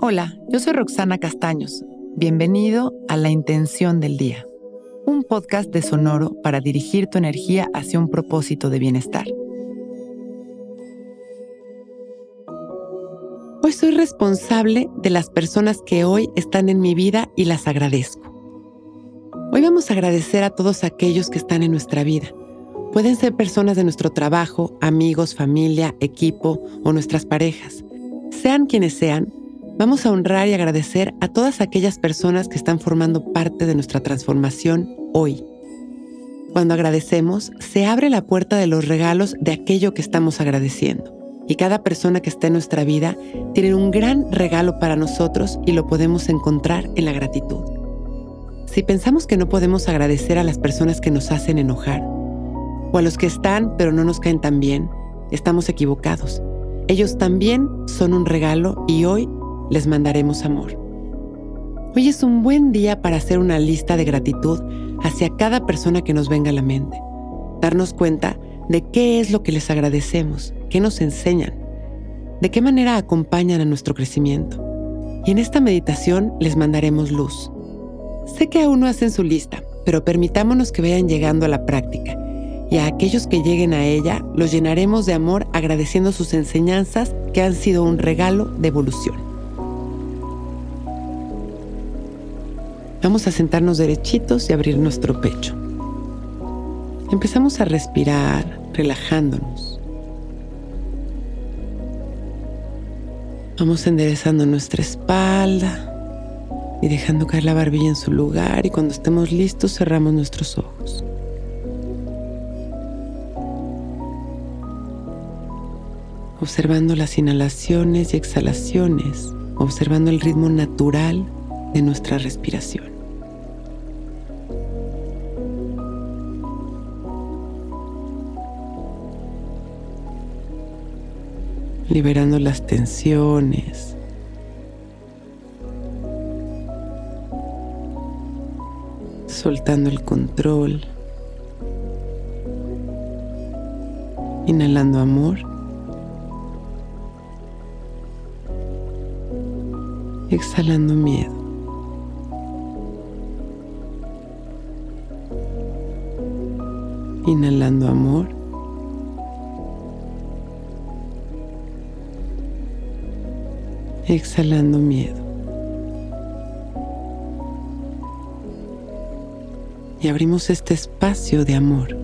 Hola, yo soy Roxana Castaños. Bienvenido a La Intención del Día, un podcast de Sonoro para dirigir tu energía hacia un propósito de bienestar. Hoy soy responsable de las personas que hoy están en mi vida y las agradezco. Hoy vamos a agradecer a todos aquellos que están en nuestra vida. Pueden ser personas de nuestro trabajo, amigos, familia, equipo o nuestras parejas. Sean quienes sean, vamos a honrar y agradecer a todas aquellas personas que están formando parte de nuestra transformación hoy. Cuando agradecemos, se abre la puerta de los regalos de aquello que estamos agradeciendo. Y cada persona que está en nuestra vida tiene un gran regalo para nosotros y lo podemos encontrar en la gratitud. Si pensamos que no podemos agradecer a las personas que nos hacen enojar, o a los que están pero no nos caen tan bien, estamos equivocados. Ellos también son un regalo y hoy les mandaremos amor. Hoy es un buen día para hacer una lista de gratitud hacia cada persona que nos venga a la mente. Darnos cuenta de qué es lo que les agradecemos, qué nos enseñan, de qué manera acompañan a nuestro crecimiento. Y en esta meditación les mandaremos luz. Sé que aún no hacen su lista, pero permitámonos que vayan llegando a la práctica. Y a aquellos que lleguen a ella los llenaremos de amor agradeciendo sus enseñanzas que han sido un regalo de evolución. Vamos a sentarnos derechitos y abrir nuestro pecho. Empezamos a respirar, relajándonos. Vamos enderezando nuestra espalda y dejando caer la barbilla en su lugar y cuando estemos listos cerramos nuestros ojos. Observando las inhalaciones y exhalaciones, observando el ritmo natural de nuestra respiración. Liberando las tensiones. Soltando el control. Inhalando amor. Exhalando miedo. Inhalando amor. Exhalando miedo. Y abrimos este espacio de amor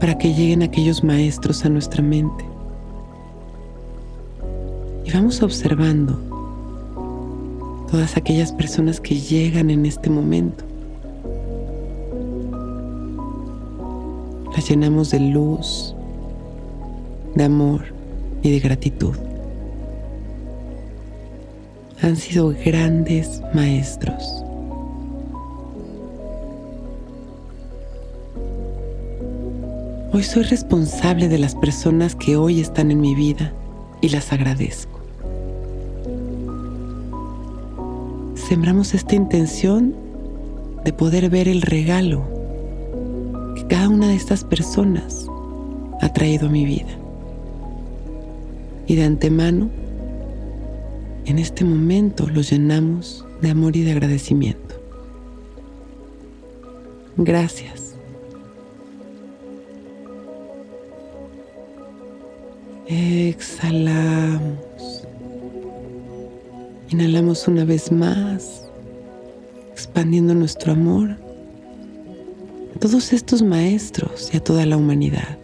para que lleguen aquellos maestros a nuestra mente. Y vamos observando todas aquellas personas que llegan en este momento. Llenamos de luz, de amor y de gratitud. Han sido grandes maestros. Hoy soy responsable de las personas que hoy están en mi vida y las agradezco. Sembramos esta intención de poder ver el regalo cada una de estas personas ha traído a mi vida. Y de antemano, en este momento los llenamos de amor y de agradecimiento. Gracias. Exhalamos. Inhalamos una vez más, expandiendo nuestro amor todos estos maestros y a toda la humanidad.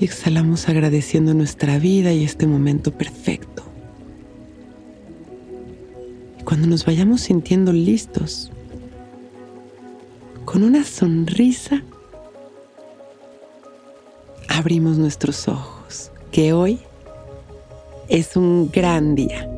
Y exhalamos agradeciendo nuestra vida y este momento perfecto. Y cuando nos vayamos sintiendo listos, con una sonrisa, abrimos nuestros ojos, que hoy es un gran día.